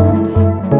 bones.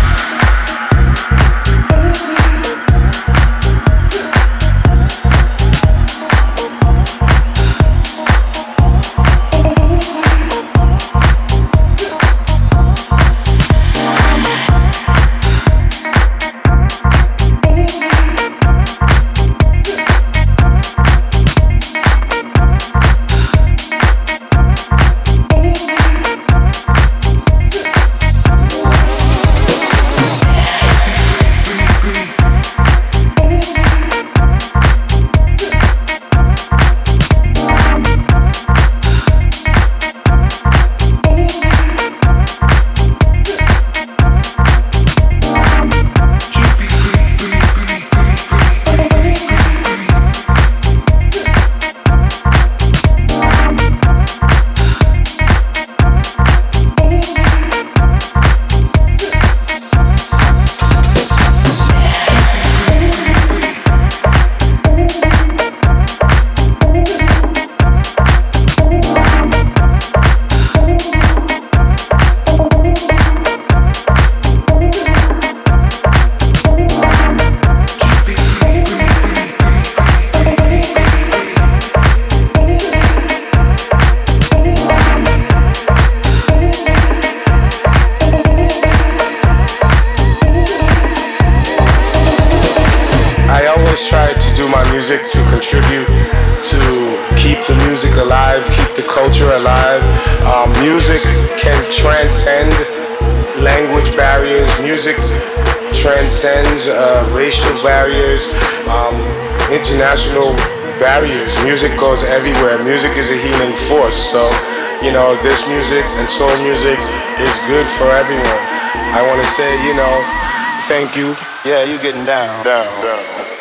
Music and soul music is good for everyone. I want to say, you know, thank you. Yeah, you getting down, down, down.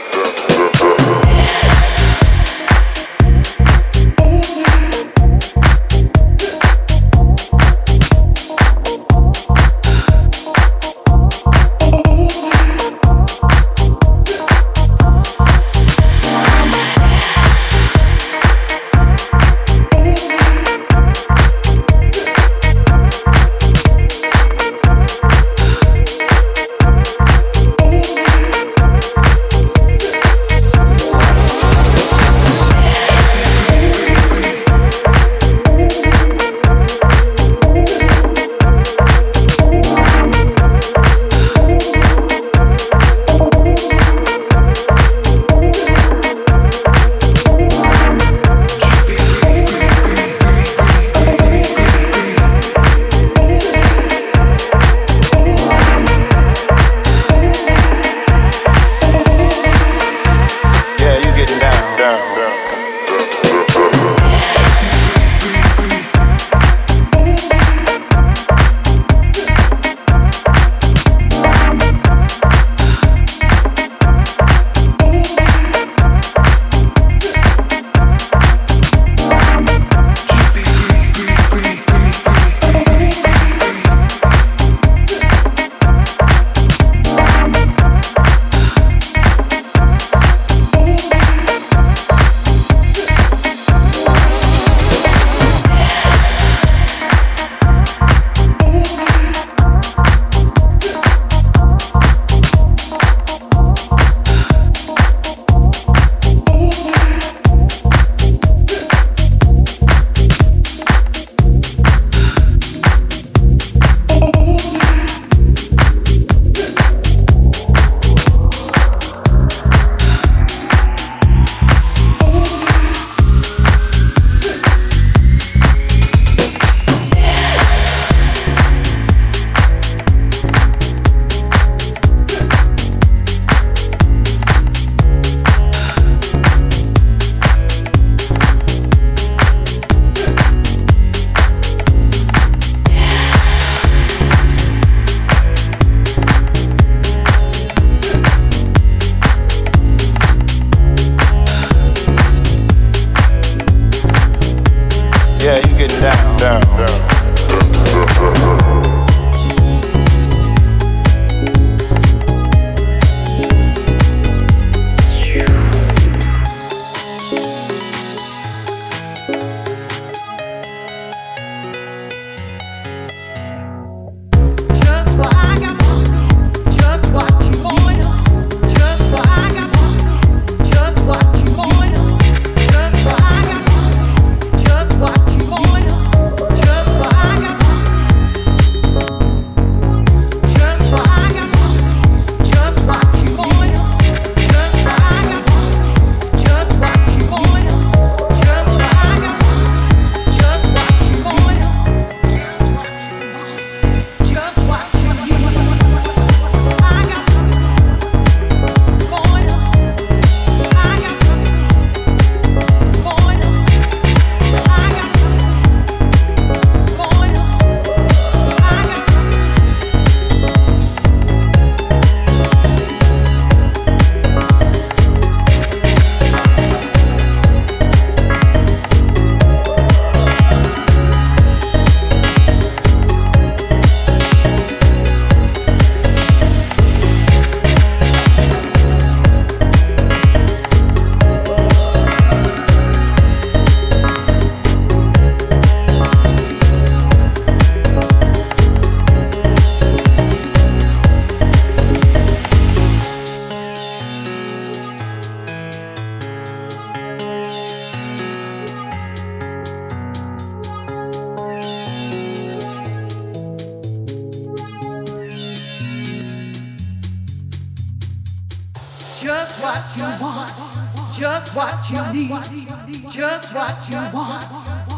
need, just what you want,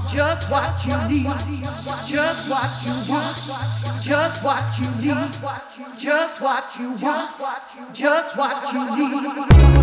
just what you need, just what you want, just what you need, just what you want, just what you need.